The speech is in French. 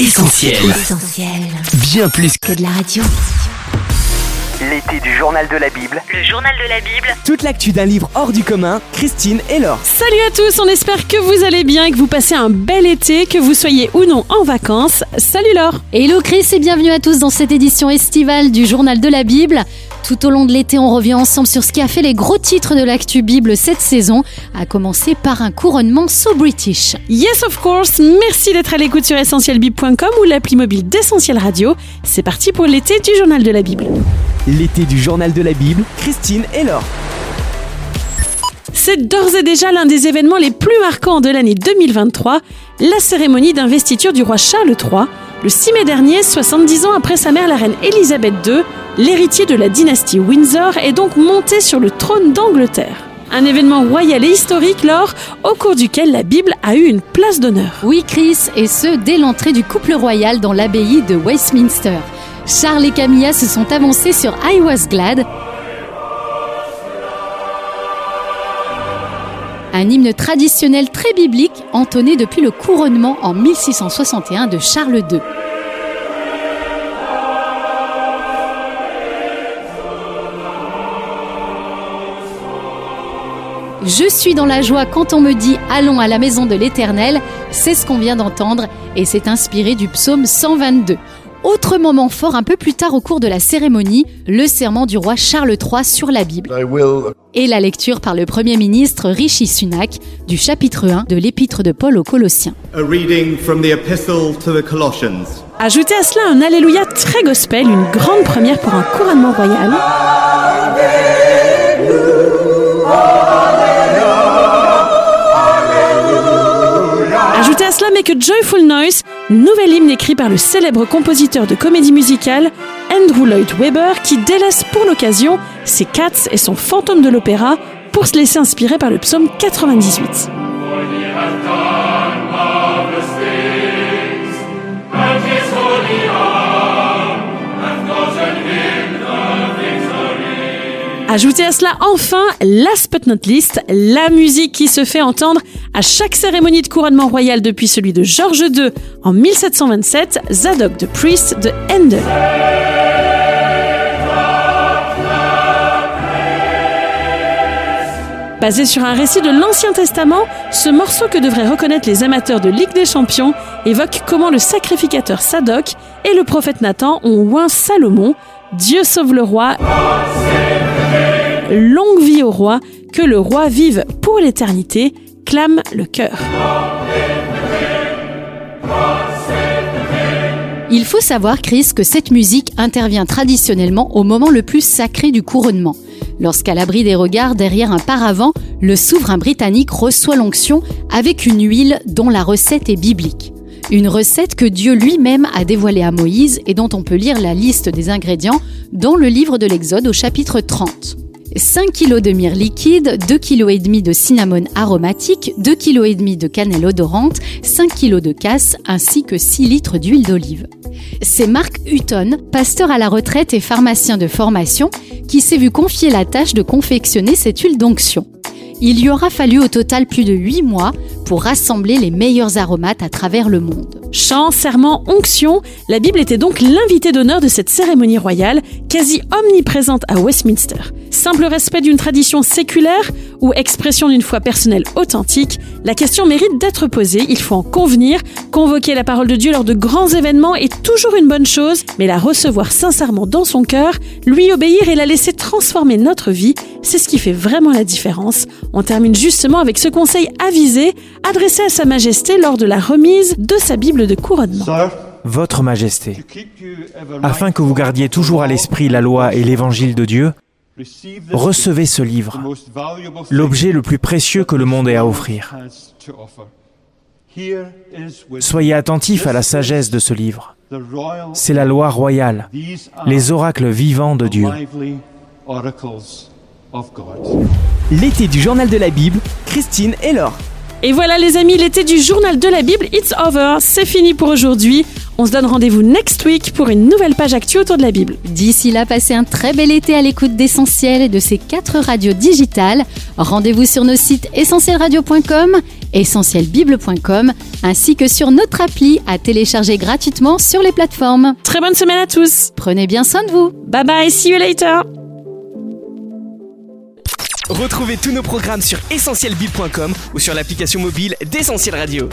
Essentiel. Essentiel. Bien plus Que de la radio. L'été du journal de la Bible. Le journal de la Bible. Toute l'actu d'un livre hors du commun, Christine et Laure. Salut à tous, on espère que vous allez bien et que vous passez un bel été, que vous soyez ou non en vacances. Salut Laure Hello Chris et bienvenue à tous dans cette édition estivale du Journal de la Bible. Tout au long de l'été, on revient ensemble sur ce qui a fait les gros titres de l'actu Bible cette saison, à commencer par un couronnement so british. Yes of course, merci d'être à l'écoute sur essentielbible.com ou l'appli mobile d'Essentiel Radio. C'est parti pour l'été du journal de la Bible. L'été du journal de la Bible, Christine et Laure. C'est d'ores et déjà l'un des événements les plus marquants de l'année 2023, la cérémonie d'investiture du roi Charles III. Le 6 mai dernier, 70 ans après sa mère la reine Elisabeth II, l'héritier de la dynastie Windsor est donc monté sur le trône d'Angleterre. Un événement royal et historique lors au cours duquel la Bible a eu une place d'honneur. Oui Chris, et ce dès l'entrée du couple royal dans l'abbaye de Westminster. Charles et Camilla se sont avancés sur I Was Glad, un hymne traditionnel très biblique entonné depuis le couronnement en 1661 de Charles II. Je suis dans la joie quand on me dit allons à la maison de l'Éternel, c'est ce qu'on vient d'entendre et c'est inspiré du psaume 122. Autre moment fort un peu plus tard au cours de la cérémonie, le serment du roi Charles III sur la Bible. Et la lecture par le Premier ministre Rishi Sunak du chapitre 1 de l'épître de Paul aux Colossiens. A reading from the Epistle to the Colossians. Ajoutez à cela un Alléluia très gospel, une grande première pour un couronnement royal. A Joyful Noise, nouvel hymne écrit par le célèbre compositeur de comédie musicale Andrew Lloyd Webber qui délaisse pour l'occasion ses Cats et son fantôme de l'opéra pour se laisser inspirer par le psaume 98. Ajoutez à cela enfin, last but not least, la musique qui se fait entendre à chaque cérémonie de couronnement royal depuis celui de George II en 1727, Zadok the Priest de Handel. Basé sur un récit de l'Ancien Testament, ce morceau que devraient reconnaître les amateurs de Ligue des Champions évoque comment le sacrificateur Sadok et le prophète Nathan ont oint Salomon. Dieu sauve le roi. Longue vie au roi, que le roi vive pour l'éternité, clame le chœur. Il faut savoir, Chris, que cette musique intervient traditionnellement au moment le plus sacré du couronnement. Lorsqu'à l'abri des regards derrière un paravent, le souverain britannique reçoit l'onction avec une huile dont la recette est biblique. Une recette que Dieu lui-même a dévoilée à Moïse et dont on peut lire la liste des ingrédients dans le livre de l'Exode au chapitre 30. 5 kg de myrrhe liquide, 2 kg et demi de cinnamon aromatique, 2 kg et demi de cannelle odorante, 5 kg de casse ainsi que 6 litres d'huile d'olive. C'est Mark Hutton, pasteur à la retraite et pharmacien de formation, qui s'est vu confier la tâche de confectionner cette huile d'onction. Il y aura fallu au total plus de 8 mois pour rassembler les meilleurs aromates à travers le monde. Chant, serment, onction, la Bible était donc l'invité d'honneur de cette cérémonie royale, quasi omniprésente à Westminster. Simple respect d'une tradition séculaire ou expression d'une foi personnelle authentique, la question mérite d'être posée, il faut en convenir. Convoquer la parole de Dieu lors de grands événements est toujours une bonne chose, mais la recevoir sincèrement dans son cœur, lui obéir et la laisser transformer notre vie, c'est ce qui fait vraiment la différence. On termine justement avec ce conseil avisé adressé à Sa Majesté lors de la remise de sa Bible de couronnement. Votre Majesté, afin que vous gardiez toujours à l'esprit la loi et l'évangile de Dieu, recevez ce livre, l'objet le plus précieux que le monde ait à offrir. Soyez attentifs à la sagesse de ce livre. C'est la loi royale, les oracles vivants de Dieu. L'été du journal de la Bible, Christine et Laure. Et voilà les amis, l'été du journal de la Bible, it's over, c'est fini pour aujourd'hui. On se donne rendez-vous next week pour une nouvelle page actu autour de la Bible. D'ici là, passez un très bel été à l'écoute d'Essentiel et de ses quatre radios digitales. Rendez-vous sur nos sites essentielradio.com, essentielbible.com, ainsi que sur notre appli à télécharger gratuitement sur les plateformes. Très bonne semaine à tous. Prenez bien soin de vous. Bye bye, see you later. Retrouvez tous nos programmes sur essentielbible.com ou sur l'application mobile d'Essentiel Radio.